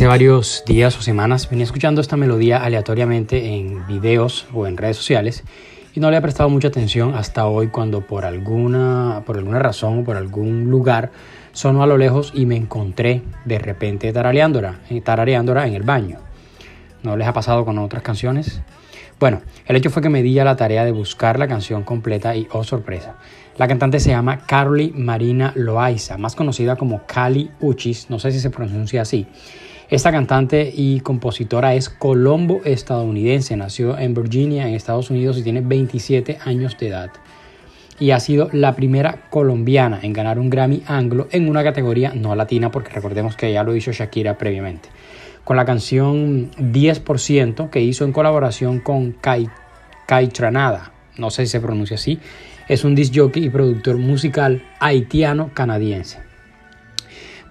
Hace varios días o semanas venía escuchando esta melodía aleatoriamente en videos o en redes sociales y no le he prestado mucha atención hasta hoy cuando por alguna, por alguna razón o por algún lugar sonó a lo lejos y me encontré de repente tarareándola, eh, tarareándola en el baño. ¿No les ha pasado con otras canciones? Bueno, el hecho fue que me di a la tarea de buscar la canción completa y, oh sorpresa, la cantante se llama Carly Marina Loaiza, más conocida como Cali Uchis, no sé si se pronuncia así. Esta cantante y compositora es colombo estadounidense, nació en Virginia, en Estados Unidos y tiene 27 años de edad. Y ha sido la primera colombiana en ganar un Grammy anglo en una categoría no latina, porque recordemos que ya lo hizo Shakira previamente con la canción 10% que hizo en colaboración con Kai, Kai Tranada, no sé si se pronuncia así, es un disc jockey y productor musical haitiano-canadiense.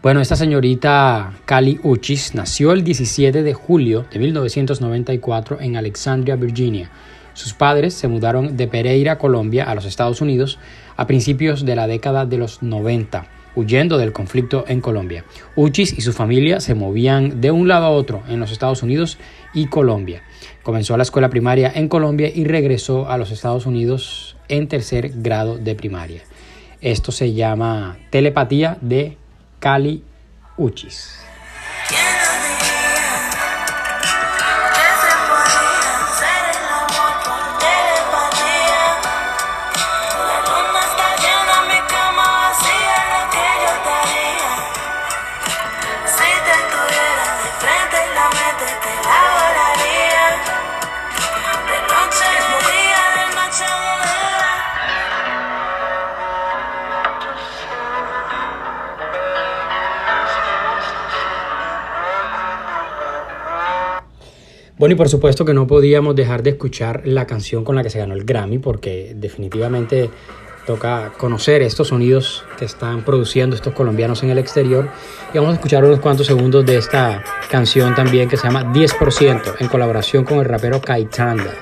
Bueno, esta señorita Cali Uchis nació el 17 de julio de 1994 en Alexandria, Virginia. Sus padres se mudaron de Pereira, Colombia, a los Estados Unidos a principios de la década de los 90 huyendo del conflicto en Colombia. Uchis y su familia se movían de un lado a otro en los Estados Unidos y Colombia. Comenzó la escuela primaria en Colombia y regresó a los Estados Unidos en tercer grado de primaria. Esto se llama telepatía de Cali Uchis. Bueno, y por supuesto que no podíamos dejar de escuchar la canción con la que se ganó el Grammy, porque definitivamente toca conocer estos sonidos que están produciendo estos colombianos en el exterior. Y vamos a escuchar unos cuantos segundos de esta canción también que se llama 10% en colaboración con el rapero Kaitanda.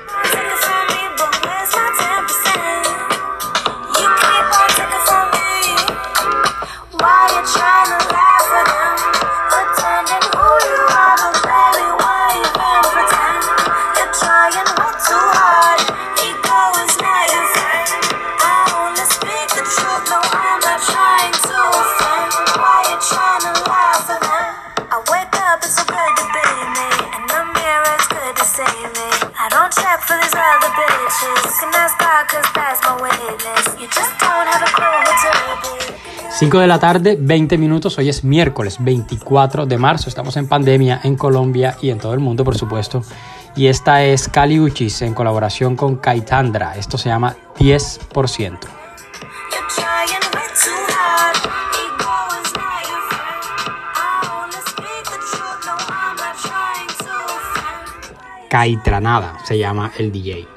Check for these other bitches. Can ask God, cause that's my witness. You just don't have a clue what to 5 de la tarde, 20 minutos. Hoy es miércoles 24 de marzo. Estamos en pandemia en Colombia y en todo el mundo, por supuesto. Y esta es Cali Uchis en colaboración con Kaitandra. Esto se llama 10%. Caitranada se llama el DJ.